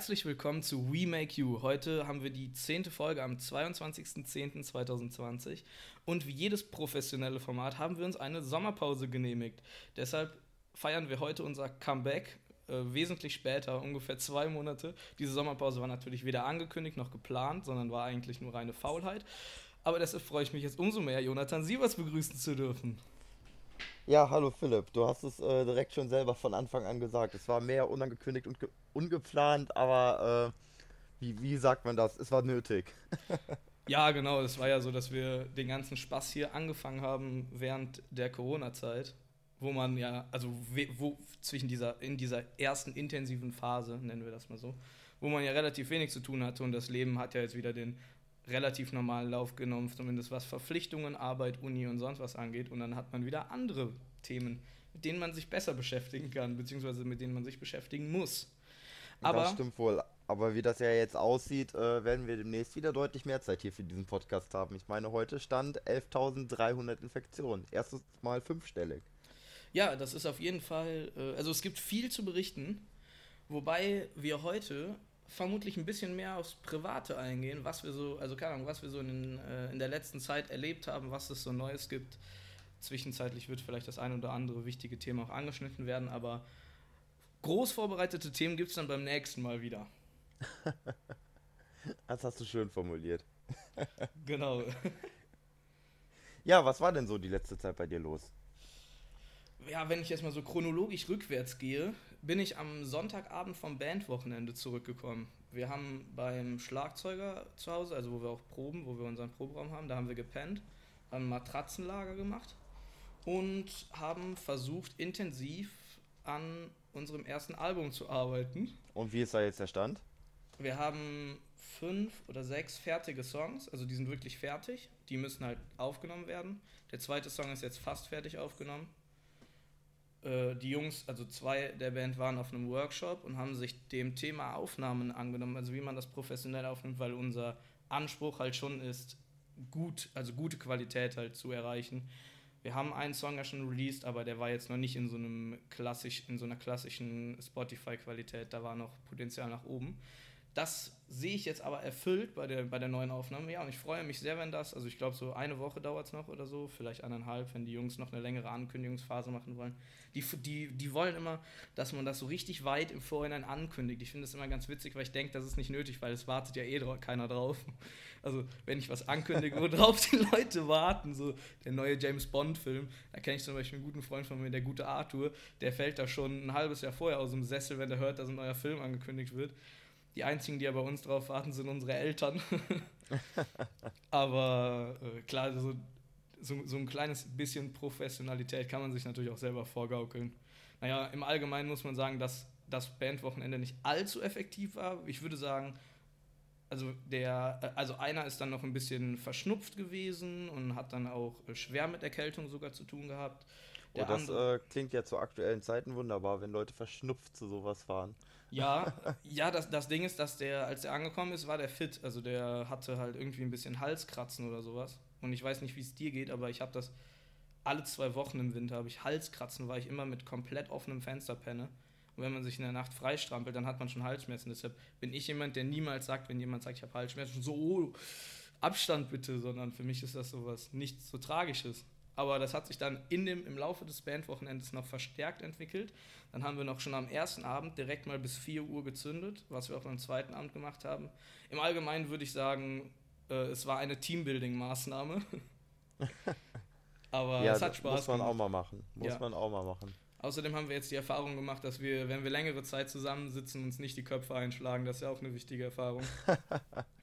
Herzlich willkommen zu We Make You. Heute haben wir die zehnte Folge am 22.10.2020 und wie jedes professionelle Format haben wir uns eine Sommerpause genehmigt. Deshalb feiern wir heute unser Comeback äh, wesentlich später, ungefähr zwei Monate. Diese Sommerpause war natürlich weder angekündigt noch geplant, sondern war eigentlich nur reine Faulheit. Aber deshalb freue ich mich jetzt umso mehr, Jonathan Sievers begrüßen zu dürfen. Ja, hallo Philipp. Du hast es äh, direkt schon selber von Anfang an gesagt. Es war mehr unangekündigt und ge ungeplant, aber äh, wie, wie sagt man das? Es war nötig. ja, genau. Es war ja so, dass wir den ganzen Spaß hier angefangen haben während der Corona-Zeit, wo man ja, also wo zwischen dieser, in dieser ersten intensiven Phase, nennen wir das mal so, wo man ja relativ wenig zu tun hatte und das Leben hat ja jetzt wieder den relativ normalen Lauf genommen, zumindest was Verpflichtungen, Arbeit, Uni und sonst was angeht. Und dann hat man wieder andere Themen, mit denen man sich besser beschäftigen kann, beziehungsweise mit denen man sich beschäftigen muss. Aber, das stimmt wohl. Aber wie das ja jetzt aussieht, äh, werden wir demnächst wieder deutlich mehr Zeit hier für diesen Podcast haben. Ich meine, heute stand 11.300 Infektionen. Erstes Mal fünfstellig. Ja, das ist auf jeden Fall, äh, also es gibt viel zu berichten, wobei wir heute vermutlich ein bisschen mehr aufs Private eingehen, was wir so, also keine Ahnung, was wir so in, äh, in der letzten Zeit erlebt haben, was es so Neues gibt. Zwischenzeitlich wird vielleicht das ein oder andere wichtige Thema auch angeschnitten werden, aber groß vorbereitete Themen gibt es dann beim nächsten Mal wieder. das hast du schön formuliert. genau. Ja, was war denn so die letzte Zeit bei dir los? Ja, wenn ich jetzt mal so chronologisch rückwärts gehe, bin ich am Sonntagabend vom Bandwochenende zurückgekommen. Wir haben beim Schlagzeuger zu Hause, also wo wir auch proben, wo wir unseren Proberaum haben, da haben wir gepennt, haben ein Matratzenlager gemacht und haben versucht, intensiv an unserem ersten Album zu arbeiten. Und wie ist da jetzt der Stand? Wir haben fünf oder sechs fertige Songs, also die sind wirklich fertig. Die müssen halt aufgenommen werden. Der zweite Song ist jetzt fast fertig aufgenommen. Äh, die Jungs, also zwei der Band waren auf einem Workshop und haben sich dem Thema Aufnahmen angenommen, also wie man das professionell aufnimmt, weil unser Anspruch halt schon ist, gut, also gute Qualität halt zu erreichen. Wir haben einen Song ja schon released, aber der war jetzt noch nicht in so einem klassisch, in so einer klassischen Spotify-Qualität, da war noch Potenzial nach oben. Das sehe ich jetzt aber erfüllt bei der, bei der neuen Aufnahme. Ja, und ich freue mich sehr, wenn das, also ich glaube, so eine Woche dauert es noch oder so, vielleicht eineinhalb, wenn die Jungs noch eine längere Ankündigungsphase machen wollen. Die, die, die wollen immer, dass man das so richtig weit im Vorhinein ankündigt. Ich finde das immer ganz witzig, weil ich denke, das ist nicht nötig, weil es wartet ja eh keiner drauf. Also, wenn ich was ankündige, worauf die Leute warten, so der neue James Bond-Film, da kenne ich zum Beispiel einen guten Freund von mir, der gute Arthur, der fällt da schon ein halbes Jahr vorher aus dem Sessel, wenn er hört, dass ein neuer Film angekündigt wird. Die einzigen, die ja bei uns drauf warten, sind unsere Eltern. Aber äh, klar, so, so, so, ein kleines bisschen Professionalität kann man sich natürlich auch selber vorgaukeln. Naja, im Allgemeinen muss man sagen, dass das Bandwochenende nicht allzu effektiv war. Ich würde sagen, also der, äh, also einer ist dann noch ein bisschen verschnupft gewesen und hat dann auch äh, schwer mit Erkältung sogar zu tun gehabt. Der oh, das äh, klingt ja zu aktuellen Zeiten wunderbar, wenn Leute verschnupft zu sowas fahren. Ja, ja, das, das Ding ist, dass der, als der angekommen ist, war der fit. Also der hatte halt irgendwie ein bisschen Halskratzen oder sowas. Und ich weiß nicht, wie es dir geht, aber ich habe das alle zwei Wochen im Winter, habe ich Halskratzen, weil ich immer mit komplett offenem Fenster penne. Und wenn man sich in der Nacht freistrampelt, dann hat man schon Halsschmerzen. Deshalb bin ich jemand, der niemals sagt, wenn jemand sagt, ich habe Halsschmerzen, so, oh, Abstand bitte, sondern für mich ist das sowas nichts so Tragisches. Aber das hat sich dann in dem, im Laufe des Bandwochenendes noch verstärkt entwickelt. Dann haben wir noch schon am ersten Abend direkt mal bis 4 Uhr gezündet, was wir auch am zweiten Abend gemacht haben. Im Allgemeinen würde ich sagen, äh, es war eine Teambuilding-Maßnahme. Aber ja, es hat Spaß Muss man gemacht. auch mal machen. Muss ja. man auch mal machen. Außerdem haben wir jetzt die Erfahrung gemacht, dass wir, wenn wir längere Zeit zusammensitzen, uns nicht die Köpfe einschlagen. Das ist ja auch eine wichtige Erfahrung.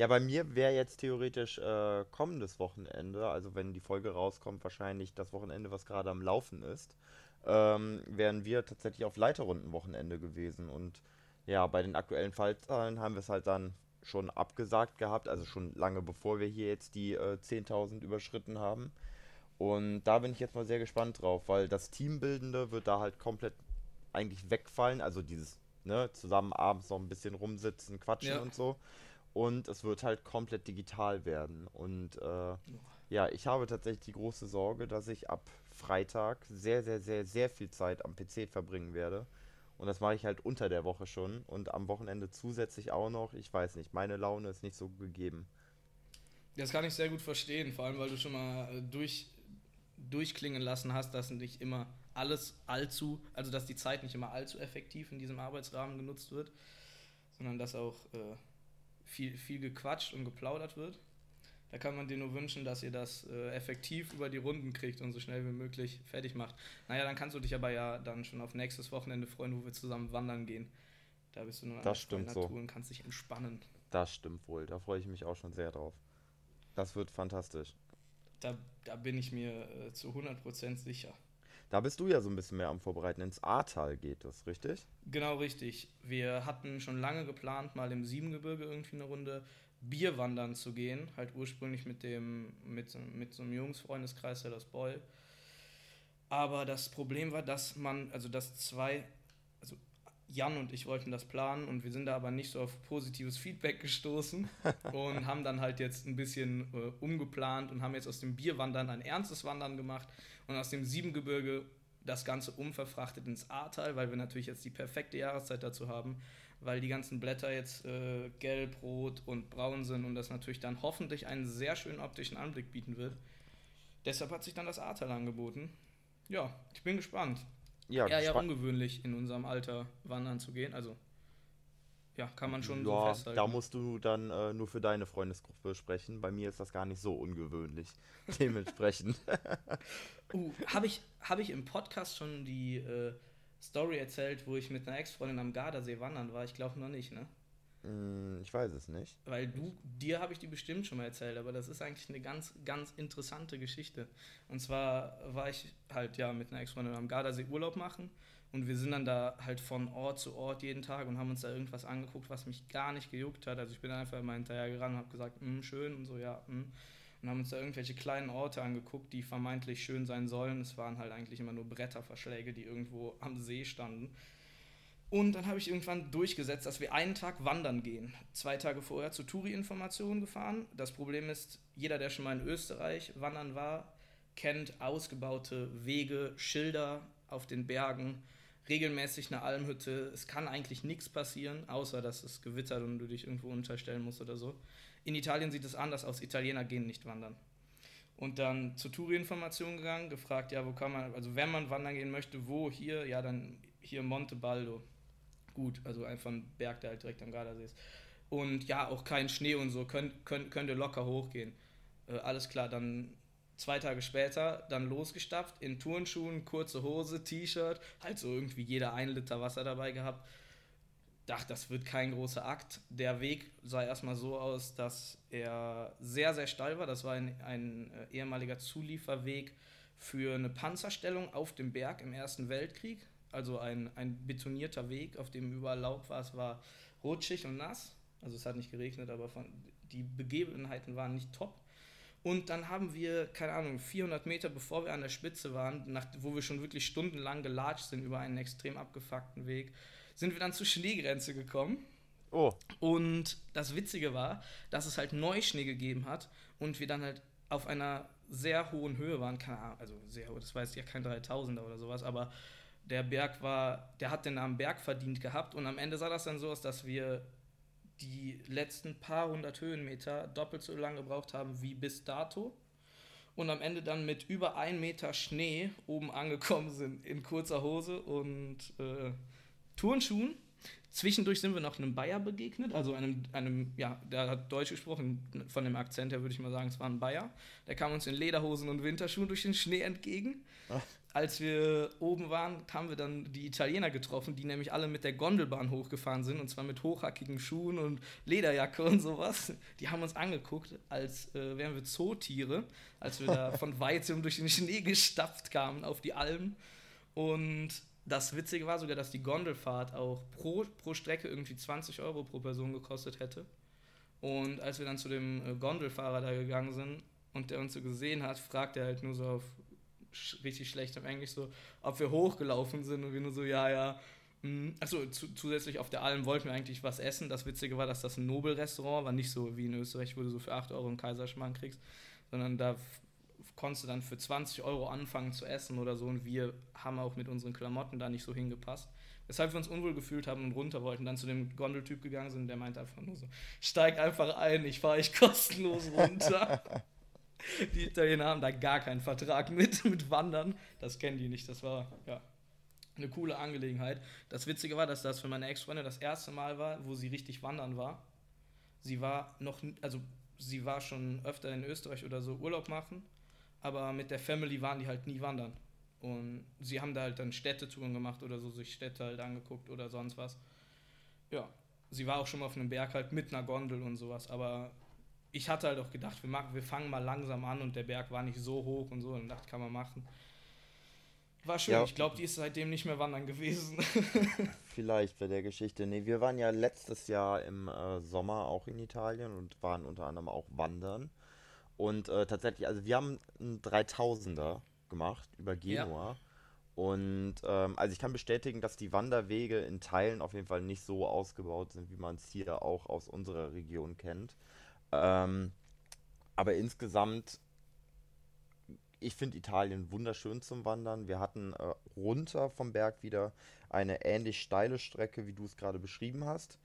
Ja, bei mir wäre jetzt theoretisch äh, kommendes Wochenende, also wenn die Folge rauskommt, wahrscheinlich das Wochenende, was gerade am Laufen ist, ähm, wären wir tatsächlich auf Leiterrundenwochenende gewesen. Und ja, bei den aktuellen Fallzahlen haben wir es halt dann schon abgesagt gehabt, also schon lange bevor wir hier jetzt die äh, 10.000 überschritten haben. Und da bin ich jetzt mal sehr gespannt drauf, weil das Teambildende wird da halt komplett eigentlich wegfallen. Also dieses, ne, zusammen abends noch ein bisschen rumsitzen, quatschen ja. und so und es wird halt komplett digital werden. Und äh, ja, ich habe tatsächlich die große Sorge, dass ich ab Freitag sehr, sehr, sehr, sehr viel Zeit am PC verbringen werde Und das mache ich halt unter der Woche schon und am Wochenende zusätzlich auch noch. Ich weiß nicht, meine Laune ist nicht so gegeben. Das kann ich sehr gut verstehen, vor allem weil du schon mal äh, durch, durchklingen lassen hast, dass nicht immer alles allzu, also dass die Zeit nicht immer allzu effektiv in diesem Arbeitsrahmen genutzt wird, sondern dass auch äh, viel, viel gequatscht und geplaudert wird. Da kann man dir nur wünschen, dass ihr das äh, effektiv über die Runden kriegt und so schnell wie möglich fertig macht. Naja, dann kannst du dich aber ja dann schon auf nächstes Wochenende freuen, wo wir zusammen wandern gehen. Da bist du nur das stimmt Natur so. und kannst dich entspannen. Das stimmt wohl. Da freue ich mich auch schon sehr drauf. Das wird fantastisch. Da, da bin ich mir äh, zu 100% sicher. Da bist du ja so ein bisschen mehr am Vorbereiten. Ins Ahrtal geht das, richtig? Genau richtig. Wir hatten schon lange geplant, mal im Siebengebirge irgendwie eine Runde Bierwandern zu gehen. Halt ursprünglich mit dem, mit, mit so einem Jungsfreundeskreis, der das Boll. Aber das Problem war, dass man, also dass zwei, Jan und ich wollten das planen und wir sind da aber nicht so auf positives Feedback gestoßen und haben dann halt jetzt ein bisschen äh, umgeplant und haben jetzt aus dem Bierwandern ein ernstes Wandern gemacht und aus dem Siebengebirge das Ganze umverfrachtet ins Ahrtal, weil wir natürlich jetzt die perfekte Jahreszeit dazu haben, weil die ganzen Blätter jetzt äh, gelb, rot und braun sind und das natürlich dann hoffentlich einen sehr schönen optischen Anblick bieten wird. Deshalb hat sich dann das Ahrtal angeboten. Ja, ich bin gespannt. Ja, Eher ja gespa- ungewöhnlich, in unserem Alter wandern zu gehen. Also, ja, kann man schon so ja, festhalten. da musst du dann äh, nur für deine Freundesgruppe sprechen. Bei mir ist das gar nicht so ungewöhnlich. Dementsprechend. Uh, habe ich, hab ich im Podcast schon die äh, Story erzählt, wo ich mit einer Ex-Freundin am Gardasee wandern war? Ich glaube noch nicht, ne? Hm, ich weiß es nicht. Weil du, dir habe ich die bestimmt schon mal erzählt, aber das ist eigentlich eine ganz, ganz interessante Geschichte. Und zwar war ich halt ja mit einer Ex-Freundin am Gardasee Urlaub machen und wir sind dann da halt von Ort zu Ort jeden Tag und haben uns da irgendwas angeguckt, was mich gar nicht gejuckt hat. Also ich bin einfach immer hinterher gerannt und habe gesagt, "Mm, schön und so, ja, mm. Und haben uns da irgendwelche kleinen Orte angeguckt, die vermeintlich schön sein sollen. Es waren halt eigentlich immer nur Bretterverschläge, die irgendwo am See standen. Und dann habe ich irgendwann durchgesetzt, dass wir einen Tag wandern gehen. Zwei Tage vorher zur Touri-Information gefahren. Das Problem ist, jeder, der schon mal in Österreich wandern war, kennt ausgebaute Wege, Schilder auf den Bergen, regelmäßig eine Almhütte. Es kann eigentlich nichts passieren, außer dass es gewittert und du dich irgendwo unterstellen musst oder so. In Italien sieht es anders aus. Italiener gehen nicht wandern. Und dann zur Touri-Information gegangen, gefragt, ja, wo kann man, also wenn man wandern gehen möchte, wo, hier, ja, dann hier Monte Baldo. Gut, also einfach ein Berg, der halt direkt am Gardasee ist. Und ja, auch kein Schnee und so, könnt, könnt, könnt ihr locker hochgehen. Äh, alles klar, dann zwei Tage später dann losgestapft, in Turnschuhen, kurze Hose, T-Shirt, halt so irgendwie jeder ein Liter Wasser dabei gehabt. Dachte, das wird kein großer Akt. Der Weg sah erstmal so aus, dass er sehr, sehr steil war. Das war ein, ein äh, ehemaliger Zulieferweg für eine Panzerstellung auf dem Berg im Ersten Weltkrieg. Also ein, ein betonierter Weg, auf dem überall Laub war. Es war rutschig und nass. Also es hat nicht geregnet, aber von, die Begebenheiten waren nicht top. Und dann haben wir, keine Ahnung, 400 Meter bevor wir an der Spitze waren, nach, wo wir schon wirklich stundenlang gelatscht sind über einen extrem abgefuckten Weg, sind wir dann zur Schneegrenze gekommen. Oh, Und das Witzige war, dass es halt Neuschnee gegeben hat und wir dann halt auf einer sehr hohen Höhe waren. Keine Ahnung, also sehr hoch, das jetzt ja kein 3000er oder sowas, aber der Berg war, der hat den Namen Berg verdient gehabt und am Ende sah das dann so aus, dass wir die letzten paar hundert Höhenmeter doppelt so lange gebraucht haben wie bis dato und am Ende dann mit über ein Meter Schnee oben angekommen sind in kurzer Hose und äh, Turnschuhen. Zwischendurch sind wir noch einem Bayer begegnet, also einem, einem, ja, der hat Deutsch gesprochen, von dem Akzent her würde ich mal sagen, es war ein Bayer. Der kam uns in Lederhosen und Winterschuhen durch den Schnee entgegen. Ach. Als wir oben waren, haben wir dann die Italiener getroffen, die nämlich alle mit der Gondelbahn hochgefahren sind, und zwar mit hochhackigen Schuhen und Lederjacke und sowas. Die haben uns angeguckt, als äh, wären wir Zootiere, als wir da von weitem durch den Schnee gestapft kamen auf die Alm. Und das Witzige war sogar, dass die Gondelfahrt auch pro, pro Strecke irgendwie 20 Euro pro Person gekostet hätte. Und als wir dann zu dem äh, Gondelfahrer da gegangen sind und der uns so gesehen hat, fragt er halt nur so auf richtig schlechtem Englisch so, ob wir hochgelaufen sind und wir nur so, ja, ja. mm. Achso, zu, zusätzlich auf der Alm wollten wir eigentlich was essen. Das Witzige war, dass das ein Nobelrestaurant war, nicht so wie in Österreich, wo du so für 8 Euro einen Kaiserschmarrn kriegst, sondern da konntest du dann für 20 Euro anfangen zu essen oder so und wir haben auch mit unseren Klamotten da nicht so hingepasst. Weshalb wir uns unwohl gefühlt haben und runter wollten, dann zu dem Gondeltyp gegangen sind, der meinte einfach nur so, steig einfach ein, ich fahre euch kostenlos runter. die Italiener haben da gar keinen Vertrag mit, mit Wandern. Das kennen die nicht. Das war, ja, eine coole Angelegenheit. Das Witzige war, dass das für meine Ex-Freundin das erste Mal war, wo sie richtig wandern war. Sie war noch, also sie war schon öfter in Österreich oder so Urlaub machen, aber mit der Family waren die halt nie wandern. Und sie haben da halt dann Städtetouren gemacht oder so, sich Städte halt angeguckt oder sonst was. Ja, sie war auch schon mal auf einem Berg halt mit einer Gondel und sowas, aber ich hatte halt auch gedacht, wir, machen, wir fangen mal langsam an und der Berg war nicht so hoch und so, und dachte, kann man machen. War schön, ja. ich glaube, die ist seitdem nicht mehr wandern gewesen. Vielleicht bei der Geschichte. Nee, wir waren ja letztes Jahr im äh, Sommer auch in Italien und waren unter anderem auch wandern. Und äh, tatsächlich, also wir haben einen 3000er gemacht über Genua. Ja. Und ähm, also ich kann bestätigen, dass die Wanderwege in Teilen auf jeden Fall nicht so ausgebaut sind, wie man es hier auch aus unserer Region kennt. Ähm, aber insgesamt, ich finde Italien wunderschön zum Wandern. Wir hatten äh, runter vom Berg wieder eine ähnlich steile Strecke, wie du es gerade beschrieben hast.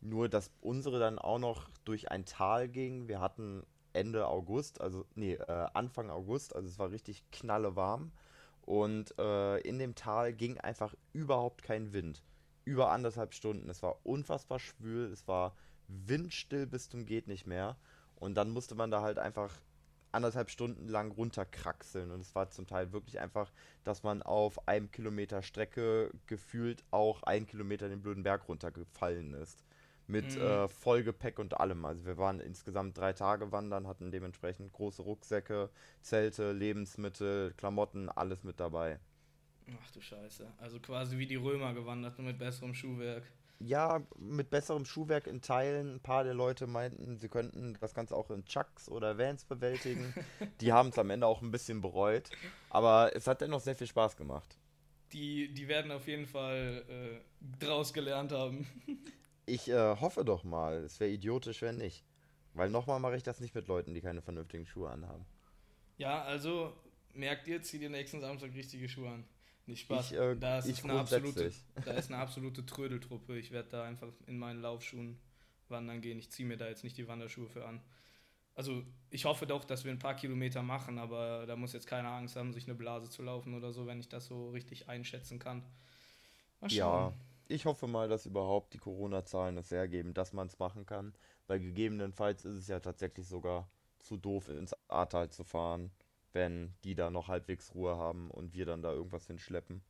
Nur, dass unsere dann auch noch durch ein Tal ging. Wir hatten Ende August, also nee, äh, Anfang August, also es war richtig knallewarm. Und äh, in dem Tal ging einfach überhaupt kein Wind. Über anderthalb Stunden. Es war unfassbar schwül, es war windstill bis zum geht nicht mehr. Und dann musste man da halt einfach anderthalb Stunden lang runterkraxeln. Und es war zum Teil wirklich einfach, dass man auf einem Kilometer Strecke gefühlt auch einen Kilometer den blöden Berg runtergefallen ist mit mhm. äh, Vollgepäck und allem. Also wir waren insgesamt drei Tage wandern, hatten dementsprechend große Rucksäcke, Zelte, Lebensmittel, Klamotten, alles mit dabei. Ach du Scheiße. Also quasi wie die Römer gewandert, nur mit besserem Schuhwerk. Ja, mit besserem Schuhwerk in Teilen. Ein paar der Leute meinten, sie könnten das Ganze auch in Chucks oder Vans bewältigen. die haben es am Ende auch ein bisschen bereut. Aber es hat dennoch sehr viel Spaß gemacht. Die, die werden auf jeden Fall äh, draus gelernt haben. Ich äh, hoffe doch mal. Es wäre idiotisch, wenn nicht. Weil nochmal mache ich das nicht mit Leuten, die keine vernünftigen Schuhe anhaben. Ja, also merkt ihr, zieht ihr nächsten Samstag richtige Schuhe an. Nicht Spaß. Ich, äh, da, ist eine absolute, da ist eine absolute Trödeltruppe. Ich werde da einfach in meinen Laufschuhen wandern gehen. Ich ziehe mir da jetzt nicht die Wanderschuhe für an. Also ich hoffe doch, dass wir ein paar Kilometer machen, aber da muss jetzt keiner Angst haben, sich eine Blase zu laufen oder so, wenn ich das so richtig einschätzen kann. Mal schauen. Ja, ich hoffe mal, dass überhaupt die Corona-Zahlen es hergeben, dass man es machen kann. Weil gegebenenfalls ist es ja tatsächlich sogar zu doof, ins Ahrtal zu fahren, wenn die da noch halbwegs Ruhe haben und wir dann da irgendwas hinschleppen.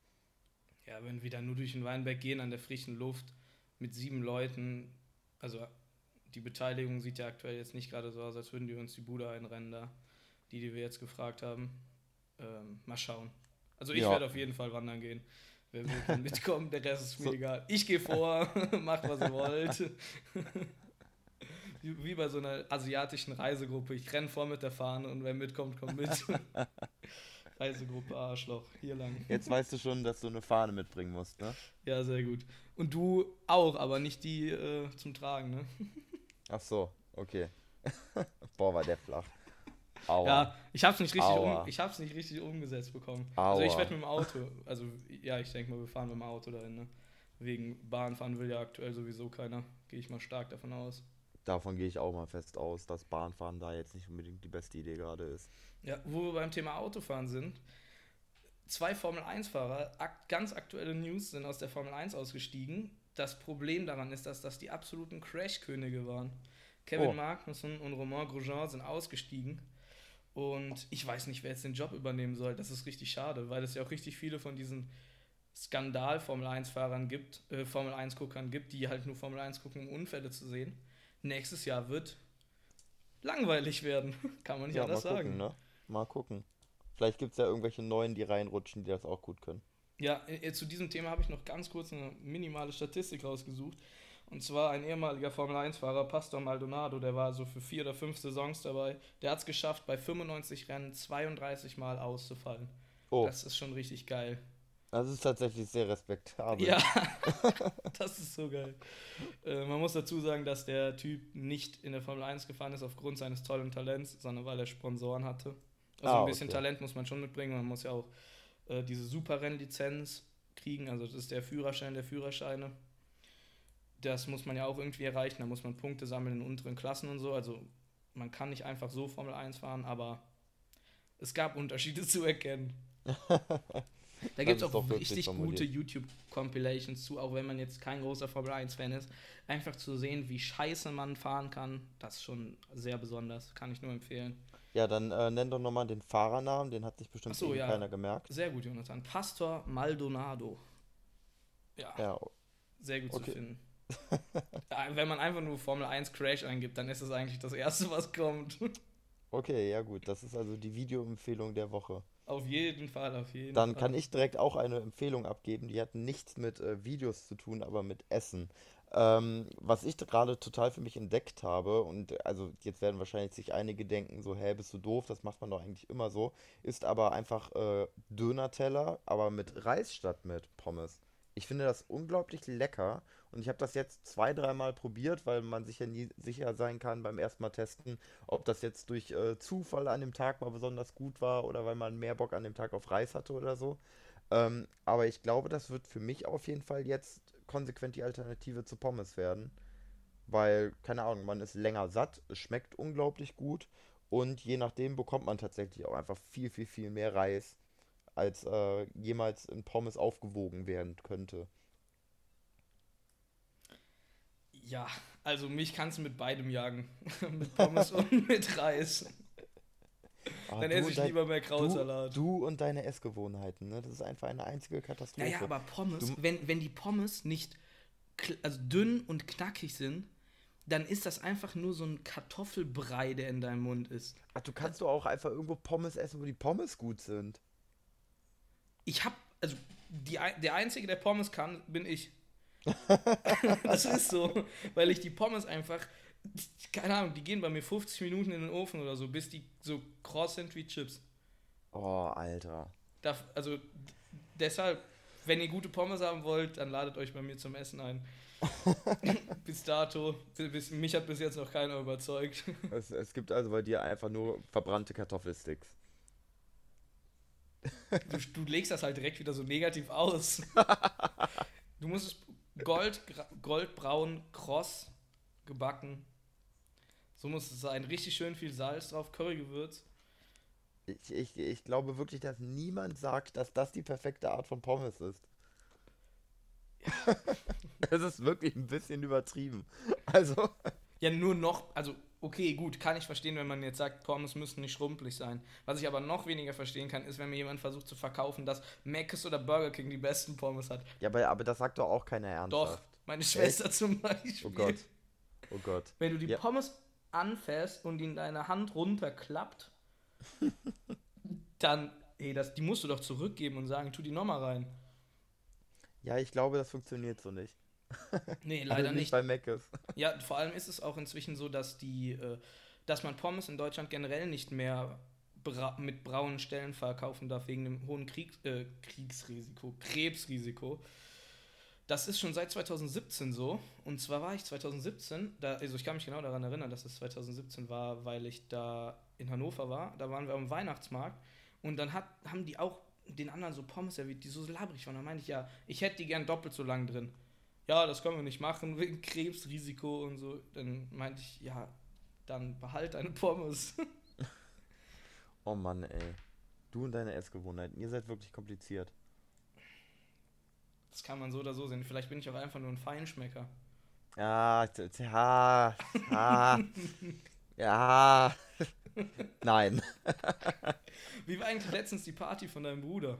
Ja, wenn wir dann nur durch den Weinberg gehen an der frischen Luft mit sieben Leuten, also die Beteiligung sieht ja aktuell jetzt nicht gerade so aus, als würden die uns die Bude einrennen da, die, die wir jetzt gefragt haben. Ähm, mal schauen. Also ich ja. werde auf jeden Fall wandern gehen. Wer will, kann mitkommen, der Rest ist mir so. egal. Ich gehe vor, macht was ihr wollt. Wie bei so einer asiatischen Reisegruppe. Ich renne vor mit der Fahne und wer mitkommt, kommt mit. Reisegruppe Arschloch, hier lang. Jetzt weißt du schon, dass du eine Fahne mitbringen musst, ne? Ja, sehr gut. Und du auch, aber nicht die äh, zum Tragen, ne? Ach so, okay. Boah, war der flach. Aua. Ja, ich hab's nicht richtig, um, ich hab's nicht richtig umgesetzt bekommen. Aua. Also ich werde mit dem Auto, also ja, ich denke mal, wir fahren mit dem Auto dahin. Ne? Wegen Bahnfahren will ja aktuell sowieso keiner. Gehe ich mal stark davon aus. Davon gehe ich auch mal fest aus, dass Bahnfahren da jetzt nicht unbedingt die beste Idee gerade ist. Ja, wo wir beim Thema Autofahren sind. Zwei Formel-1-Fahrer, ak ganz aktuelle News, sind aus der Formel 1 ausgestiegen. Das Problem daran ist, dass das die absoluten Crash-Könige waren. Kevin oh. Magnussen und Romain Grosjean sind ausgestiegen. Und ich weiß nicht, wer jetzt den Job übernehmen soll. Das ist richtig schade, weil es ja auch richtig viele von diesen Skandal-Formel 1-Fahrern gibt, äh, Formel 1-Guckern gibt, die halt nur Formel 1 gucken, um Unfälle zu sehen. Nächstes Jahr wird langweilig werden. Kann man nicht ja, anders mal gucken, sagen. Ne? Mal gucken. Vielleicht gibt es ja irgendwelche neuen, die reinrutschen, die das auch gut können. Ja, äh, zu diesem Thema habe ich noch ganz kurz eine minimale Statistik rausgesucht. Und zwar ein ehemaliger Formel-1-Fahrer, Pastor Maldonado, der war so für vier oder fünf Saisons dabei. Der hat es geschafft, bei 95 Rennen 32 Mal auszufallen. Oh. Das ist schon richtig geil. Das ist tatsächlich sehr respektabel. Ja, das ist so geil. Äh, man muss dazu sagen, dass der Typ nicht in der Formel 1 gefahren ist aufgrund seines tollen Talents, sondern weil er Sponsoren hatte. Also Ah, ein bisschen okay. Talent muss man schon mitbringen. Man muss ja auch äh, diese Superrennlizenz kriegen. Also das ist der Führerschein der Führerscheine. Das muss man ja auch irgendwie erreichen. Da muss man Punkte sammeln in unteren Klassen und so. Also man kann nicht einfach so Formel 1 fahren, aber es gab Unterschiede zu erkennen. Da gibt es auch richtig gute YouTube-Compilations zu, auch wenn man jetzt kein großer Formel 1-Fan ist. Einfach zu sehen, wie scheiße man fahren kann, das ist schon sehr besonders. Kann ich nur empfehlen. Ja, dann äh, nenn doch nochmal den Fahrernamen, den hat sich bestimmt so, ja. keiner gemerkt. Sehr gut, Jonathan. Pastor Maldonado. Ja, Ja, sehr gut okay. zu finden. Ja, Wenn man einfach nur Formel 1 Crash eingibt, dann ist es eigentlich das Erste, was kommt. okay, ja gut. Das ist also die Videoempfehlung der Woche. Auf jeden Fall, auf jeden Dann Fall. kann ich direkt auch eine Empfehlung abgeben. Die hat nichts mit äh, Videos zu tun, aber mit Essen. Ähm, was ich gerade total für mich entdeckt habe, und also jetzt werden wahrscheinlich sich einige denken, so, hä, bist du doof, das macht man doch eigentlich immer so, ist aber einfach äh, Döner-Teller, aber mit Reis statt mit Pommes. Ich finde das unglaublich lecker und ich habe das jetzt zwei, dreimal probiert, weil man sich ja nie sicher sein kann beim ersten Mal testen, ob das jetzt durch äh, Zufall an dem Tag mal besonders gut war oder weil man mehr Bock an dem Tag auf Reis hatte oder so. Ähm, aber ich glaube, das wird für mich auf jeden Fall jetzt konsequent die Alternative zu Pommes werden. Weil, keine Ahnung, man ist länger satt, es schmeckt unglaublich gut und je nachdem bekommt man tatsächlich auch einfach viel, viel, viel mehr Reis, als äh, jemals in Pommes aufgewogen werden könnte. Ja, also mich kannst du mit beidem jagen. mit Pommes und mit Reis. Ah, Dann du esse ich dein- lieber mehr du, Krautsalat. du und deine Essgewohnheiten, ne? Das ist einfach eine einzige Katastrophe. Naja, aber Pommes, Du- wenn, wenn die Pommes nicht also dünn und knackig sind, dann ist das einfach nur so ein Kartoffelbrei, der in deinem Mund ist. Ach, du kannst doch auch einfach irgendwo Pommes essen, wo die Pommes gut sind. Ich hab, also die, der Einzige, der Pommes kann, bin ich. das ist so, weil ich die Pommes einfach, keine Ahnung, die gehen bei mir 50 Minuten in den Ofen oder so, bis die so kross sind wie Chips. Oh, Alter. Darf, also deshalb, wenn ihr gute Pommes haben wollt, dann ladet euch bei mir zum Essen ein. bis dato, bis, mich hat bis jetzt noch keiner überzeugt. Es, es gibt also bei dir einfach nur verbrannte Kartoffelsticks. Du, du legst das halt direkt wieder so negativ aus. Du musst es gold, goldbraun, kross gebacken. So muss es sein. Richtig schön viel Salz drauf, Currygewürz. Ich, ich, ich glaube wirklich, dass niemand sagt, dass das die perfekte Art von Pommes ist. Es ist wirklich ein bisschen übertrieben. Also, Ja, nur noch, also okay, gut, kann ich verstehen, wenn man jetzt sagt, Pommes müssen nicht schrumpelig sein. Was ich aber noch weniger verstehen kann, ist, wenn mir jemand versucht zu verkaufen, dass Mc's oder Burger King die besten Pommes hat. ja, aber, aber das sagt doch auch keiner Doch, ernsthaft. meine Schwester zum Beispiel. Oh Gott. Oh Gott. Wenn du die Ja. Pommes anfährst und die in deine Hand runterklappt, dann, ey, das, die musst du doch zurückgeben und sagen, tu die nochmal rein. Ja, ich glaube, das funktioniert so nicht. Nee, leider also nicht. bei Mc's. Ja, vor allem ist es auch inzwischen so, dass die, äh, dass man Pommes in Deutschland generell nicht mehr bra mit braunen Stellen verkaufen darf wegen dem hohen Krieg, äh, Kriegsrisiko, Krebsrisiko. Das ist schon seit 2017 so. Und zwar war ich 2017, da, also ich kann mich genau daran erinnern, dass es 2017 war, weil ich da in Hannover war. Da waren wir am Weihnachtsmarkt und dann hat, haben die auch den anderen so Pommes serviert, die so labrig waren. Da meinte ich, ja, ich hätte die gern doppelt so lang drin. Ja, das können wir nicht machen, wegen Krebsrisiko und so. Dann meinte ich, ja, dann behalt deine Pommes. Oh Mann, ey. Du und deine Essgewohnheiten, ihr seid wirklich kompliziert. Das kann man so oder so sehen. Vielleicht bin ich auch einfach nur ein Feinschmecker. Ja, ja, ja, ja. Nein. Wie war eigentlich letztens die Party von deinem Bruder?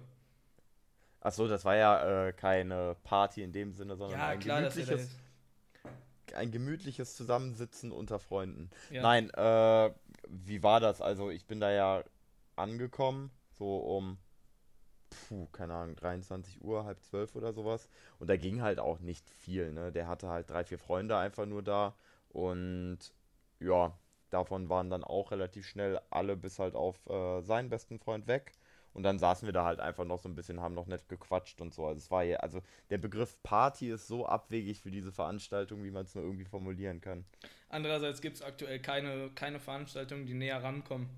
Achso, das war ja äh, keine Party in dem Sinne, sondern Ja, ein, klar, gemütliches, ein gemütliches Zusammensitzen unter Freunden. Ja. Nein, äh, wie war das? Also ich bin da ja angekommen, so um, puh, keine Ahnung, 23 Uhr, halb zwölf oder sowas. Und da ging halt auch nicht viel, ne? Der hatte halt drei, vier Freunde einfach nur da und ja, davon waren dann auch relativ schnell alle bis halt auf äh, seinen besten Freund weg. Und dann saßen wir da halt einfach noch so ein bisschen, haben noch nett gequatscht und so. Also es war ja, also der Begriff Party ist so abwegig für diese Veranstaltung, wie man es nur irgendwie formulieren kann. Andererseits gibt es aktuell keine, keine Veranstaltungen, die näher rankommen.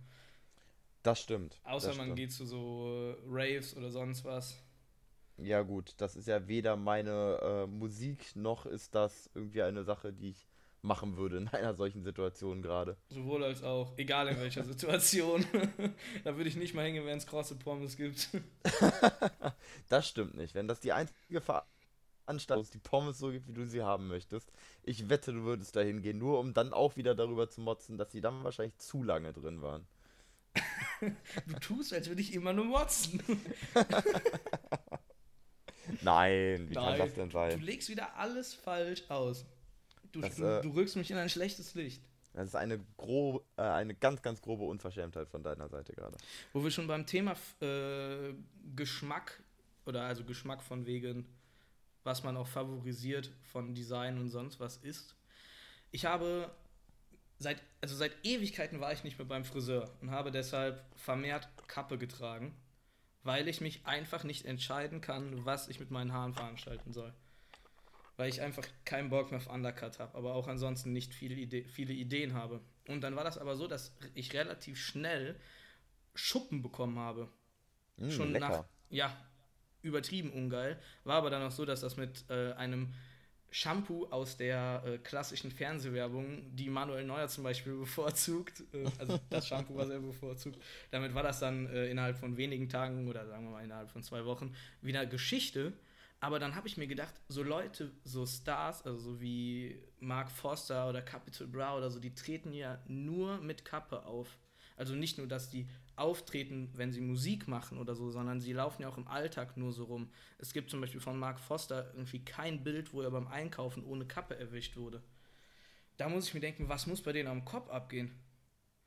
Das stimmt. Außer das man stimmt. geht zu so äh, Raves oder sonst was. Ja, gut, das ist ja weder meine äh, Musik noch ist das irgendwie eine Sache, die ich machen würde in einer solchen Situation gerade. Sowohl als auch, egal in welcher Situation. da würde ich nicht mal hingehen, wenn es krosse Pommes gibt. Das stimmt nicht. Wenn das die einzige Veranstaltung ist, die Pommes so gibt, wie du sie haben möchtest, ich wette, du würdest dahin gehen, nur um dann auch wieder darüber zu motzen, dass sie dann wahrscheinlich zu lange drin waren. Du tust, als würde ich immer nur motzen. Nein, wie kann Nein, das denn Du sein? legst wieder alles falsch aus. Du, Das, du, äh, du rückst mich in ein schlechtes Licht. Das ist eine grobe, äh, eine ganz, ganz grobe Unverschämtheit von deiner Seite gerade. Wo wir schon beim Thema äh, Geschmack oder also Geschmack von wegen, was man auch favorisiert von Design und sonst was ist. Ich habe seit, also seit Ewigkeiten war ich nicht mehr beim Friseur und habe deshalb vermehrt Kappe getragen, weil ich mich einfach nicht entscheiden kann, was ich mit meinen Haaren veranstalten soll. Weil ich einfach keinen Bock mehr auf Undercut habe, aber auch ansonsten nicht viele, Ide viele Ideen habe. Und dann war das aber so, dass ich relativ schnell Schuppen bekommen habe. Mm, Schon lecker. nach, ja, übertrieben ungeil. War aber dann auch so, dass das mit äh, einem Shampoo aus der äh, klassischen Fernsehwerbung, die Manuel Neuer zum Beispiel bevorzugt, äh, also das Shampoo, was er bevorzugt, damit war das dann äh, innerhalb von wenigen Tagen oder sagen wir mal innerhalb von zwei Wochen wieder Geschichte. Aber dann habe ich mir gedacht, so Leute, so Stars, also so wie Mark Foster oder Capital Bra oder so, die treten ja nur mit Kappe auf. Also nicht nur, dass die auftreten, wenn sie Musik machen oder so, sondern sie laufen ja auch im Alltag nur so rum. Es gibt zum Beispiel von Mark Foster irgendwie kein Bild, wo er beim Einkaufen ohne Kappe erwischt wurde. Da muss ich mir denken, was muss bei denen am Kopf abgehen?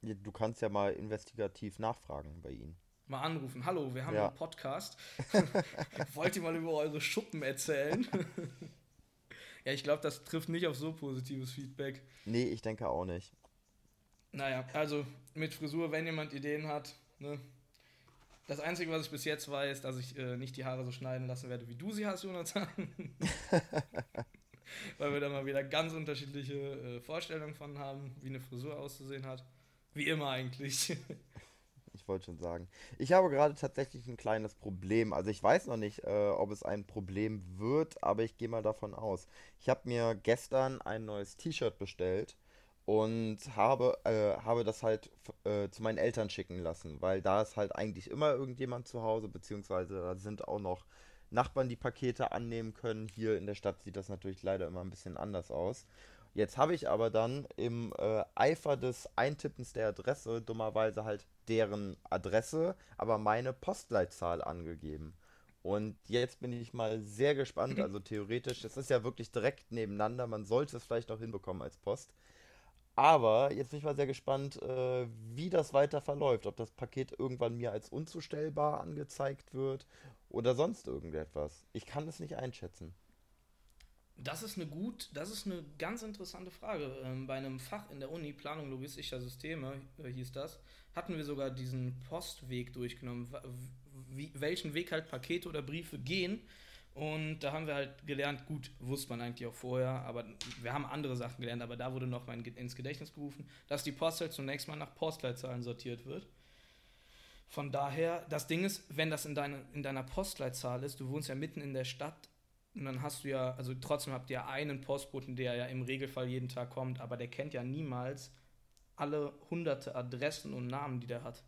Du kannst ja mal investigativ nachfragen bei ihnen. Mal anrufen. Hallo, wir haben Ja. einen Podcast. Wollt ihr mal über eure Schuppen erzählen? ja, ich glaube, das trifft nicht auf so positives Feedback. Nee, ich denke auch nicht. Naja, also mit Frisur, wenn jemand Ideen hat, ne? Das Einzige, was ich bis jetzt weiß, dass ich äh, nicht die Haare so schneiden lassen werde, wie du sie hast, Jonathan. Weil wir da mal wieder ganz unterschiedliche äh, Vorstellungen von haben, wie eine Frisur auszusehen hat. Wie immer eigentlich. Ich wollte schon sagen. Ich habe gerade tatsächlich ein kleines Problem. Also ich weiß noch nicht, äh, ob es ein Problem wird, aber ich gehe mal davon aus. Ich habe mir gestern ein neues T-Shirt bestellt und habe, äh, habe das halt äh, zu meinen Eltern schicken lassen, weil da ist halt eigentlich immer irgendjemand zu Hause, beziehungsweise da sind auch noch Nachbarn, die Pakete annehmen können. Hier in der Stadt sieht das natürlich leider immer ein bisschen anders aus. Jetzt habe ich aber dann im äh, Eifer des Eintippens der Adresse dummerweise halt deren Adresse, aber meine Postleitzahl angegeben. Und jetzt bin ich mal sehr gespannt. Also theoretisch, es ist ja wirklich direkt nebeneinander. Man sollte es vielleicht noch hinbekommen als Post. Aber jetzt bin ich mal sehr gespannt, äh, wie das weiter verläuft. Ob das Paket irgendwann mir als unzustellbar angezeigt wird oder sonst irgendetwas. Ich kann es nicht einschätzen. Das ist eine gut, das ist eine ganz interessante Frage. Ähm, bei einem Fach in der Uni, Planung logistischer Systeme, äh, hieß das, hatten wir sogar diesen Postweg durchgenommen, welchen Weg halt Pakete oder Briefe gehen. Und da haben wir halt gelernt, gut, wusste man eigentlich auch vorher, aber wir haben andere Sachen gelernt, aber da wurde noch mal in, ins Gedächtnis gerufen, dass die Post halt zunächst mal nach Postleitzahlen sortiert wird. Von daher, das Ding ist, wenn das in, deine, in deiner Postleitzahl ist, du wohnst ja mitten in der Stadt, und dann hast du ja, also trotzdem habt ihr einen Postboten, der ja im Regelfall jeden Tag kommt, aber der kennt ja niemals alle hunderte Adressen und Namen, die der hat.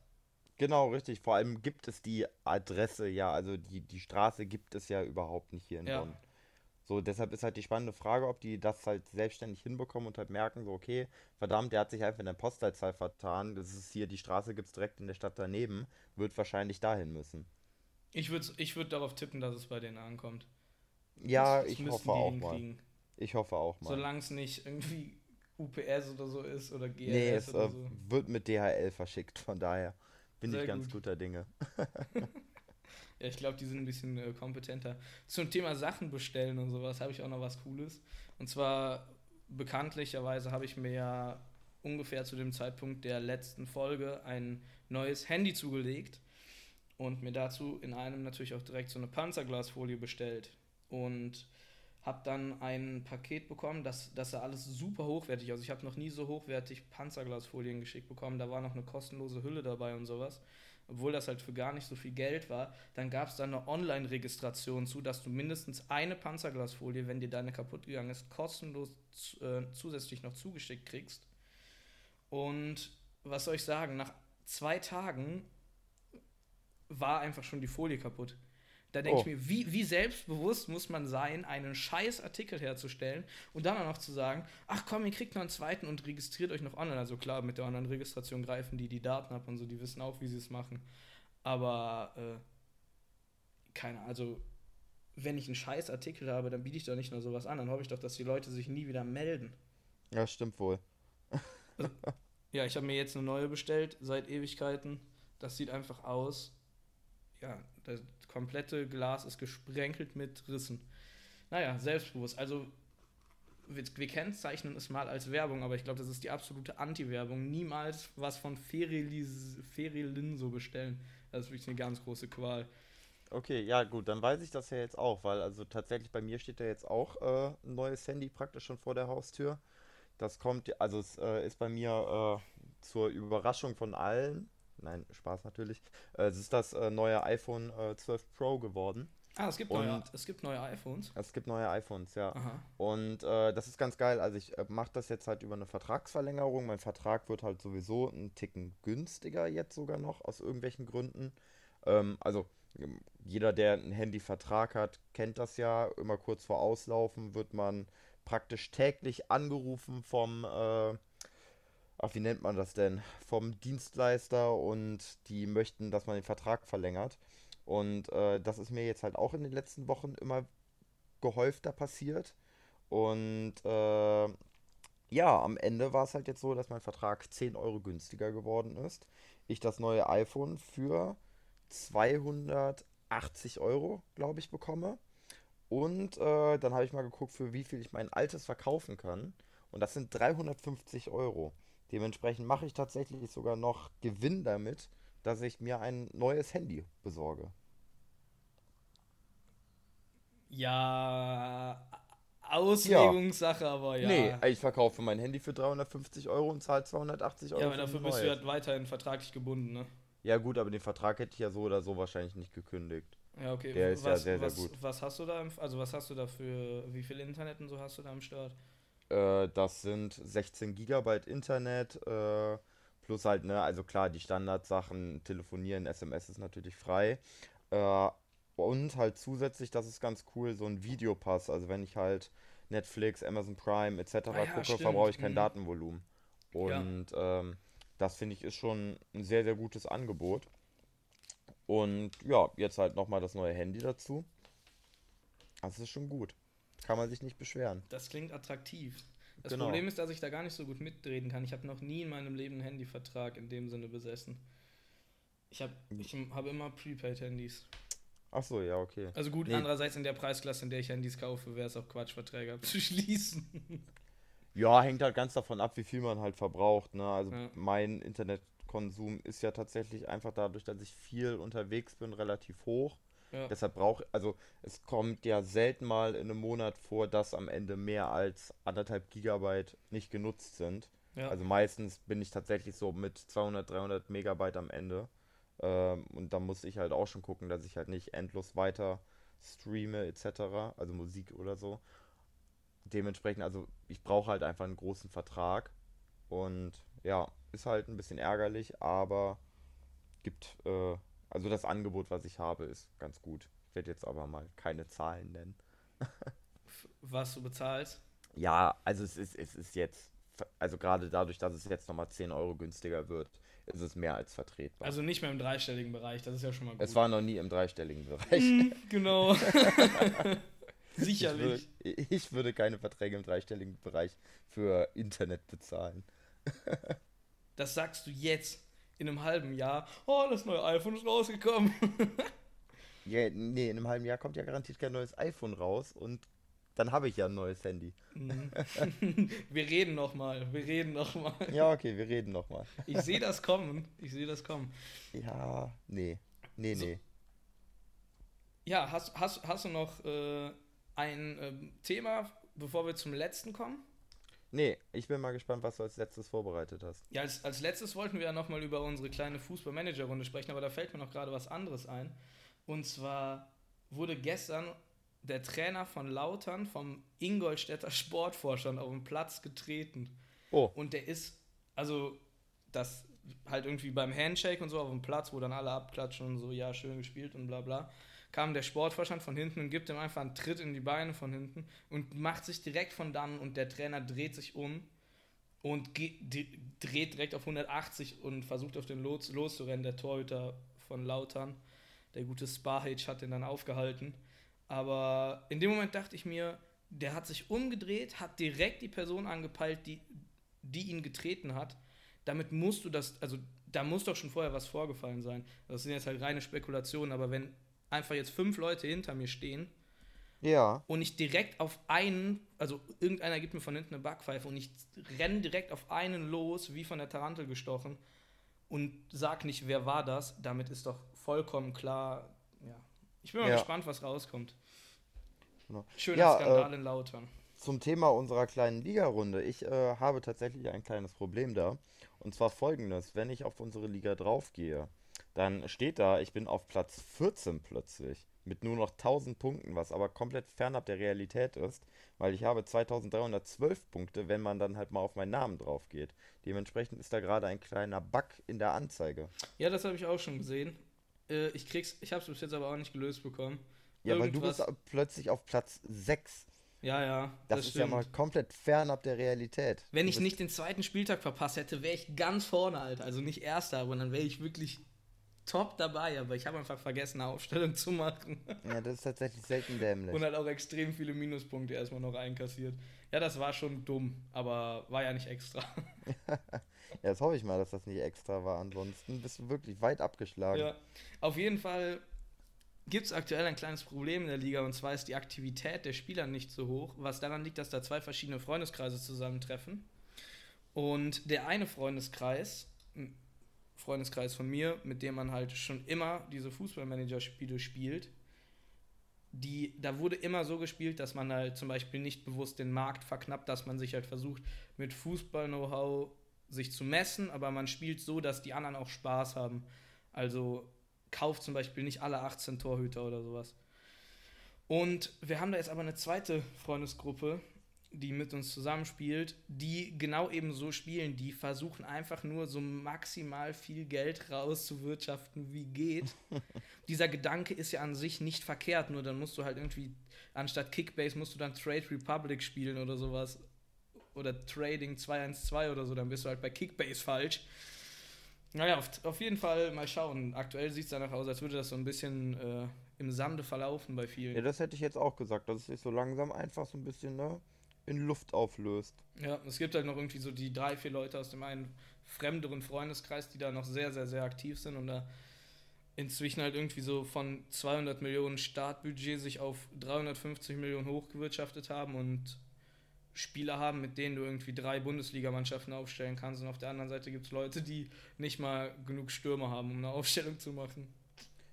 Genau, richtig. Vor allem gibt es die Adresse ja, also die, die Straße gibt es ja überhaupt nicht hier in Ja. Bonn. So, deshalb ist halt die spannende Frage, ob die das halt selbstständig hinbekommen und halt merken, so, okay, verdammt, der hat sich einfach in der Postleitzahl vertan. Das ist hier, die Straße gibt es direkt in der Stadt daneben, wird wahrscheinlich dahin müssen. Ich würde ich würd darauf tippen, dass es bei denen ankommt. Ja, Das- das ich hoffe auch mal. Ich hoffe auch mal. Solange es nicht irgendwie UPS oder so ist oder GLS Nee, es oder äh, so. wird mit DHL verschickt, von daher bin Sehr ich ganz gut. guter Dinge. Ja, ich glaube, die sind ein bisschen äh, kompetenter. Zum Thema Sachen bestellen und sowas habe ich auch noch was Cooles. Und zwar bekanntlicherweise habe ich mir ja ungefähr zu dem Zeitpunkt der letzten Folge ein neues Handy zugelegt und mir dazu in einem natürlich auch direkt so eine Panzerglasfolie bestellt. Und Hab dann ein Paket bekommen, das, das sah alles super hochwertig aus. Ich habe noch nie so hochwertig Panzerglasfolien geschickt bekommen. Da war noch eine kostenlose Hülle dabei und sowas. Obwohl das halt für gar nicht so viel Geld war. Dann gab es da eine Online-Registration zu, dass du mindestens eine Panzerglasfolie, wenn dir deine kaputt gegangen ist, kostenlos äh, zusätzlich noch zugeschickt kriegst. Und was soll ich sagen? Nach zwei Tagen war einfach schon die Folie kaputt. Da denke oh. ich mir, wie, wie selbstbewusst muss man sein, einen scheiß Artikel herzustellen und dann auch noch zu sagen, ach komm, ihr kriegt noch einen zweiten und registriert euch noch online. Also klar, mit der Online-Registration greifen die die Daten ab und so, die wissen auch, wie sie es machen. Aber, äh, keine also wenn ich einen scheiß Artikel habe, dann biete ich doch nicht nur sowas an, dann hoffe ich doch, dass die Leute sich nie wieder melden. Ja, stimmt wohl. also, ja, ich habe mir jetzt eine neue bestellt, seit Ewigkeiten. Das sieht einfach aus. Ja, das komplette Glas ist gesprenkelt mit Rissen. Naja, selbstbewusst. Also, wir, wir kennzeichnen es mal als Werbung, aber ich glaube, das ist die absolute Anti-Werbung. Niemals was von Ferilin so bestellen. Das ist wirklich eine ganz große Qual. Okay, ja gut, dann weiß ich das ja jetzt auch, weil also tatsächlich bei mir steht da jetzt auch äh, ein neues Handy praktisch schon vor der Haustür. Das kommt, also es äh, ist bei mir äh, zur Überraschung von allen, nein, Spaß natürlich, äh, es ist das äh, neue iPhone 12 äh, Pro geworden. Ah, es gibt, neue, es gibt neue iPhones. Es gibt neue iPhones, ja. Aha. Und äh, das ist ganz geil. Also ich äh, mache das jetzt halt über eine Vertragsverlängerung. Mein Vertrag wird halt sowieso einen Ticken günstiger jetzt sogar noch, aus irgendwelchen Gründen. Ähm, also jeder, der einen Handyvertrag hat, kennt das ja. Immer kurz vor Auslaufen wird man praktisch täglich angerufen vom, äh, ach, wie nennt man das denn? Vom Dienstleister und die möchten, dass man den Vertrag verlängert. Und äh, das ist mir jetzt halt auch in den letzten Wochen immer gehäufter passiert. Und äh, ja, am Ende war es halt jetzt so, dass mein Vertrag 10 Euro günstiger geworden ist. Ich das neue iPhone für 280 Euro, glaube ich, bekomme. Und äh, dann habe ich mal geguckt, für wie viel ich mein altes verkaufen kann. Und das sind 350 Euro. Dementsprechend mache ich tatsächlich sogar noch Gewinn damit, dass ich mir ein neues Handy besorge. Ja, Auslegungssache, ja. aber ja. Nee, ich verkaufe mein Handy für 350 Euro und zahle 280 Euro. Ja, aber dafür bist du halt weiterhin vertraglich gebunden, ne? Ja, gut, aber den Vertrag hätte ich ja so oder so wahrscheinlich nicht gekündigt. Ja, okay. Der ist was, ja sehr, sehr was, gut. Was hast du da, im, also was hast du da für, wie viel Internet und so hast du da am Start? Äh, das sind 16 Gigabyte Internet, äh, plus halt, ne, also klar, die Standardsachen, telefonieren, SMS ist natürlich frei. Äh, und halt zusätzlich, das ist ganz cool, so ein Videopass. Also wenn ich halt Netflix, Amazon Prime etc. Ah, ja, gucke, verbrauche ich kein mhm. Datenvolumen. Und ja. ähm, das finde ich ist schon ein sehr, sehr gutes Angebot. Und ja, jetzt halt nochmal das neue Handy dazu. Das ist schon gut. Kann man sich nicht beschweren. Das klingt attraktiv. Das genau. Problem ist, dass ich da gar nicht so gut mitreden kann. Ich habe noch nie in meinem Leben einen Handyvertrag in dem Sinne besessen. Ich habe ich hab immer Prepaid-Handys. Ach so, ja, okay. Also gut, nee. andererseits in der Preisklasse, in der ich Handys kaufe, wäre es auch Quatsch, Verträge abzuschließen. Ja, hängt halt ganz davon ab, wie viel man halt verbraucht. Ne? Also ja. mein Internet Konsum ist ja tatsächlich einfach dadurch, dass ich viel unterwegs bin, relativ hoch. Ja. Deshalb brauche also es kommt ja selten mal in einem Monat vor, dass am Ende mehr als anderthalb Gigabyte nicht genutzt sind. Ja. Also meistens bin ich tatsächlich so mit 200, 300 Megabyte am Ende. Ähm, und da muss ich halt auch schon gucken, dass ich halt nicht endlos weiter streame etc. Also Musik oder so. Dementsprechend, also ich brauche halt einfach einen großen Vertrag. Und ja, ist halt ein bisschen ärgerlich, aber gibt, äh, also das Angebot, was ich habe, ist ganz gut. Ich werde jetzt aber mal keine Zahlen nennen. was du bezahlst? Ja, also es ist, es ist jetzt, also gerade dadurch, dass es jetzt nochmal 10 Euro günstiger wird, ist es mehr als vertretbar. Also nicht mehr im dreistelligen Bereich, das ist ja schon mal gut. Es war noch nie im dreistelligen Bereich. Mm, genau. Sicherlich. Ich würde, ich würde keine Verträge im dreistelligen Bereich für Internet bezahlen. Das sagst du jetzt in einem halben Jahr. Oh, das neue iPhone ist rausgekommen. ja, nee, in einem halben Jahr kommt ja garantiert kein neues iPhone raus und dann habe ich ja ein neues Handy. Mhm. wir reden noch mal, wir reden noch mal. Ja, okay, wir reden noch mal. ich sehe das kommen, ich sehe das kommen. Ja, nee, nee, so. nee. Ja, hast, hast, hast du noch äh, ein ähm, Thema, bevor wir zum letzten kommen. Nee, ich bin mal gespannt, was du als letztes vorbereitet hast. Ja, als, als letztes wollten wir ja nochmal über unsere kleine Fußball-Manager-Runde sprechen, aber da fällt mir noch gerade was anderes ein. Und zwar wurde gestern der Trainer von Lautern vom Ingolstädter Sportvorstand auf den Platz getreten. Oh. Und der ist, also, das halt irgendwie beim Handshake und so auf dem Platz, wo dann alle abklatschen und so, ja, schön gespielt und bla bla, kam der Sportvorstand von hinten und gibt ihm einfach einen Tritt in die Beine von hinten und macht sich direkt von dann und der Trainer dreht sich um und dreht direkt auf 180 und versucht auf den Los loszurennen, der Torhüter von Lautern. Der gute Sparhage hat den dann aufgehalten. Aber in dem Moment dachte ich mir, der hat sich umgedreht, hat direkt die Person angepeilt, die, die ihn getreten hat. Damit musst du das, also da muss doch schon vorher was vorgefallen sein. Das sind jetzt halt reine Spekulationen, aber wenn einfach jetzt fünf Leute hinter mir stehen Ja. und ich direkt auf einen, also irgendeiner gibt mir von hinten eine Backpfeife und ich renne direkt auf einen los, wie von der Tarantel gestochen und sag nicht, wer war das, damit ist doch vollkommen klar, ja. Ich bin mal Ja. gespannt, was rauskommt. Genau. Schöner Ja, Skandal in Lautern. Zum Thema unserer kleinen Ligarunde. Ich äh, habe tatsächlich ein kleines Problem da. Und zwar folgendes: Wenn ich auf unsere Liga draufgehe, dann steht da, ich bin auf Platz 14 plötzlich. Mit nur noch 1000 Punkten, was aber komplett fernab der Realität ist, weil ich habe 2312 Punkte, wenn man dann halt mal auf meinen Namen drauf geht. Dementsprechend ist da gerade ein kleiner Bug in der Anzeige. Ja, das habe ich auch schon gesehen. Äh, ich krieg's, ich habe es bis jetzt aber auch nicht gelöst bekommen. Ja, weil du bist plötzlich auf Platz 6. Ja, ja. Das, ist ja stimmt. mal komplett fernab der Realität. Wenn ich nicht den zweiten Spieltag verpasst hätte, wäre ich ganz vorne, Alter. Also nicht erster, aber dann wäre ich wirklich top dabei. Aber ich habe einfach vergessen, eine Aufstellung zu machen. Ja, das ist tatsächlich selten dämlich. Und halt auch extrem viele Minuspunkte erstmal noch einkassiert. Ja, das war schon dumm, aber war ja nicht extra. Ja, das hoffe ich mal, dass das nicht extra war. Ansonsten bist du wirklich weit abgeschlagen. Ja, auf jeden Fall gibt es aktuell ein kleines Problem in der Liga und zwar ist die Aktivität der Spieler nicht so hoch, was daran liegt, dass da zwei verschiedene Freundeskreise zusammentreffen. Und der eine Freundeskreis, Freundeskreis von mir, mit dem man halt schon immer diese Fußballmanager-Spiele spielt, die, da wurde immer so gespielt, dass man halt zum Beispiel nicht bewusst den Markt verknappt, dass man sich halt versucht, mit Fußball-Know-how sich zu messen, aber man spielt so, dass die anderen auch Spaß haben. Also kauft zum Beispiel nicht alle 18 Torhüter oder sowas. Und wir haben da jetzt aber eine zweite Freundesgruppe, die mit uns zusammenspielt, die genau eben so spielen. Die versuchen einfach nur so maximal viel Geld rauszuwirtschaften, wie geht. Dieser Gedanke ist ja an sich nicht verkehrt, nur dann musst du halt irgendwie, anstatt Kickbase musst du dann Trade Republic spielen oder sowas. Oder Trading 212 oder so, dann bist du halt bei Kickbase falsch. Naja, auf, auf jeden Fall mal schauen. Aktuell sieht es danach aus, als würde das so ein bisschen äh, im Sande verlaufen bei vielen. Ja, das hätte ich jetzt auch gesagt, dass es sich so langsam einfach so ein bisschen ne, in Luft auflöst. Ja, es gibt halt noch irgendwie so die drei, vier Leute aus dem einen fremderen Freundeskreis, die da noch sehr, sehr, sehr aktiv sind und da inzwischen halt irgendwie so von 200 Millionen Startbudget sich auf 350 Millionen hochgewirtschaftet haben und Spieler haben, mit denen du irgendwie drei Bundesligamannschaften aufstellen kannst. Und auf der anderen Seite gibt es Leute, die nicht mal genug Stürmer haben, um eine Aufstellung zu machen.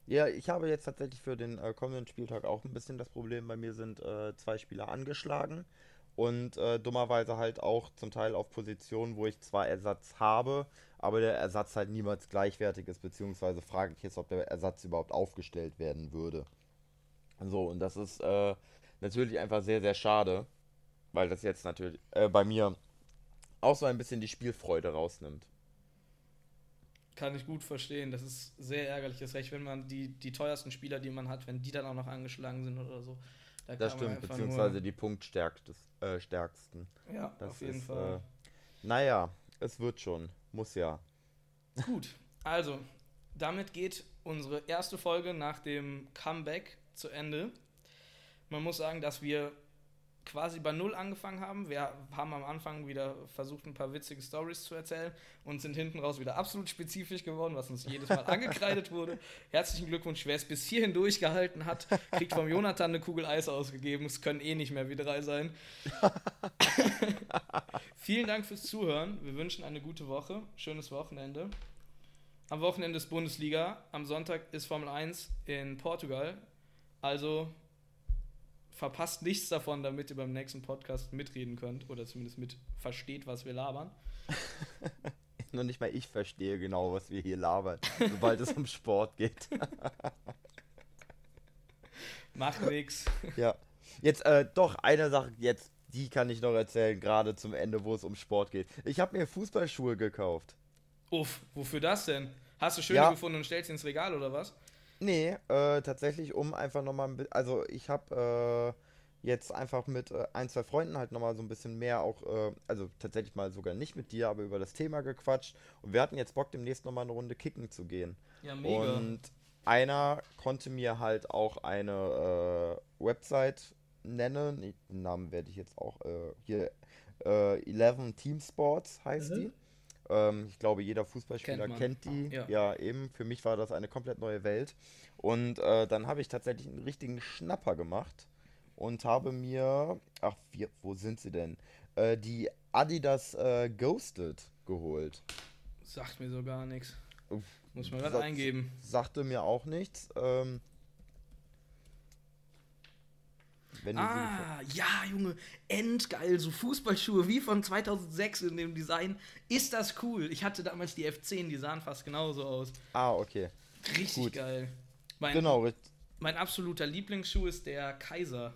Ja, ich habe jetzt tatsächlich für den äh, kommenden Spieltag auch ein bisschen das Problem. Bei mir sind äh, zwei Spieler angeschlagen und äh, dummerweise halt auch zum Teil auf Positionen, wo ich zwar Ersatz habe, aber der Ersatz halt niemals gleichwertig ist, beziehungsweise frage ich jetzt, ob der Ersatz überhaupt aufgestellt werden würde. So, und das ist äh, natürlich einfach sehr, sehr schade, weil das jetzt natürlich äh, bei mir auch so ein bisschen die Spielfreude rausnimmt. Kann ich gut verstehen. Das ist sehr ärgerlich. Das recht, wenn man die, die teuersten Spieler, die man hat, wenn die dann auch noch angeschlagen sind oder so. Da Das stimmt, beziehungsweise die punktstärksten. Äh, ja, Das auf jeden ist, Fall. Äh, naja, es wird schon. Muss ja. Gut, also, damit geht unsere erste Folge nach dem Comeback zu Ende. Man muss sagen, dass wir quasi bei Null angefangen haben. Wir haben am Anfang wieder versucht, ein paar witzige Stories zu erzählen und sind hinten raus wieder absolut spezifisch geworden, was uns jedes Mal angekreidet wurde. Herzlichen Glückwunsch, wer es bis hierhin durchgehalten hat, kriegt vom Jonathan eine Kugel Eis ausgegeben. Es können eh nicht mehr wie drei sein. Vielen Dank fürs Zuhören. Wir wünschen eine gute Woche, schönes Wochenende. Am Wochenende ist Bundesliga, am Sonntag ist Formel 1 in Portugal. Also verpasst nichts davon, damit ihr beim nächsten Podcast mitreden könnt oder zumindest mit versteht, was wir labern. Nur nicht mal ich verstehe genau, was wir hier labern, sobald es um Sport geht. Macht nix. Ja. Jetzt äh, doch eine Sache jetzt, die kann ich noch erzählen, gerade zum Ende, wo es um Sport geht. Ich habe mir Fußballschuhe gekauft. Uff, wofür das denn? Hast du schöne Ja. gefunden und stellst sie ins Regal oder was? Nee, äh, tatsächlich um einfach nochmal ein bisschen, also ich habe äh, jetzt einfach mit äh, ein, zwei Freunden halt nochmal so ein bisschen mehr auch, äh, also tatsächlich mal sogar nicht mit dir, aber über das Thema gequatscht und wir hatten jetzt Bock demnächst nochmal eine Runde kicken zu gehen. Ja, Und einer konnte mir halt auch eine äh, Website nennen, den Namen werde ich jetzt auch äh, hier, äh, 11 Team Sports heißt Mhm. die. Ähm, ich glaube, jeder Fußballspieler Kennt kennt, die. Ja. Ja. eben. Für mich war das eine komplett neue Welt. Und äh, dann habe ich tatsächlich einen richtigen Schnapper gemacht und habe mir, ach, wir, wo sind sie denn? Äh, die Adidas äh, Ghosted geholt. Sagt mir so gar nichts. Muss man gerade eingeben. Sagte mir auch nichts. Ähm, wenn Ah, ja, Junge, endgeil. So Fußballschuhe wie von 2006 in dem Design. Ist das cool? Ich hatte damals die F10, die sahen fast genauso aus. Ah, okay. Richtig Gut. geil. Mein, Genau, mein absoluter Lieblingsschuh ist der Kaiser.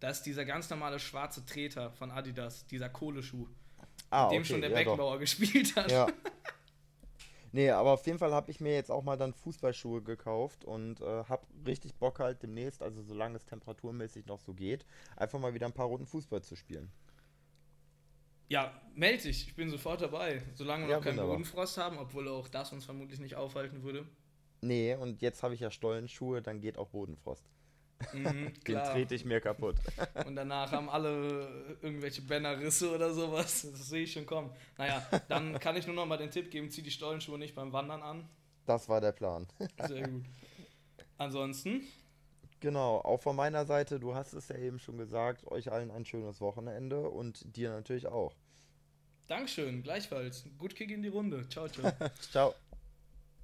Das ist dieser ganz normale schwarze Treter von Adidas, dieser Kohleschuh, Ah, dem okay, schon der ja. Beckenbauer gespielt hat. Ja. Nee, aber auf jeden Fall habe ich mir jetzt auch mal dann Fußballschuhe gekauft und äh, habe richtig Bock halt demnächst, also solange es temperaturmäßig noch so geht, einfach mal wieder ein paar Runden Fußball zu spielen. Ja, meld dich, ich bin sofort dabei. Solange wir Ja, noch keinen. Bodenfrost haben, obwohl auch das uns vermutlich nicht aufhalten würde. Nee, und jetzt habe ich ja Stollenschuhe, dann geht auch Bodenfrost. Mhm, Den trete ich mir kaputt. Und danach haben alle irgendwelche Bänderrisse oder sowas. Das sehe ich schon kommen. Naja, dann kann ich nur noch mal den Tipp geben, zieh die Stollenschuhe nicht beim Wandern an. Das war der Plan. Sehr gut. Ansonsten, Genau, auch von meiner Seite, du hast es ja eben schon gesagt, euch allen ein schönes Wochenende und dir natürlich auch. Dankeschön, gleichfalls. Gut Kick in die Runde. Ciao, ciao. Ciao.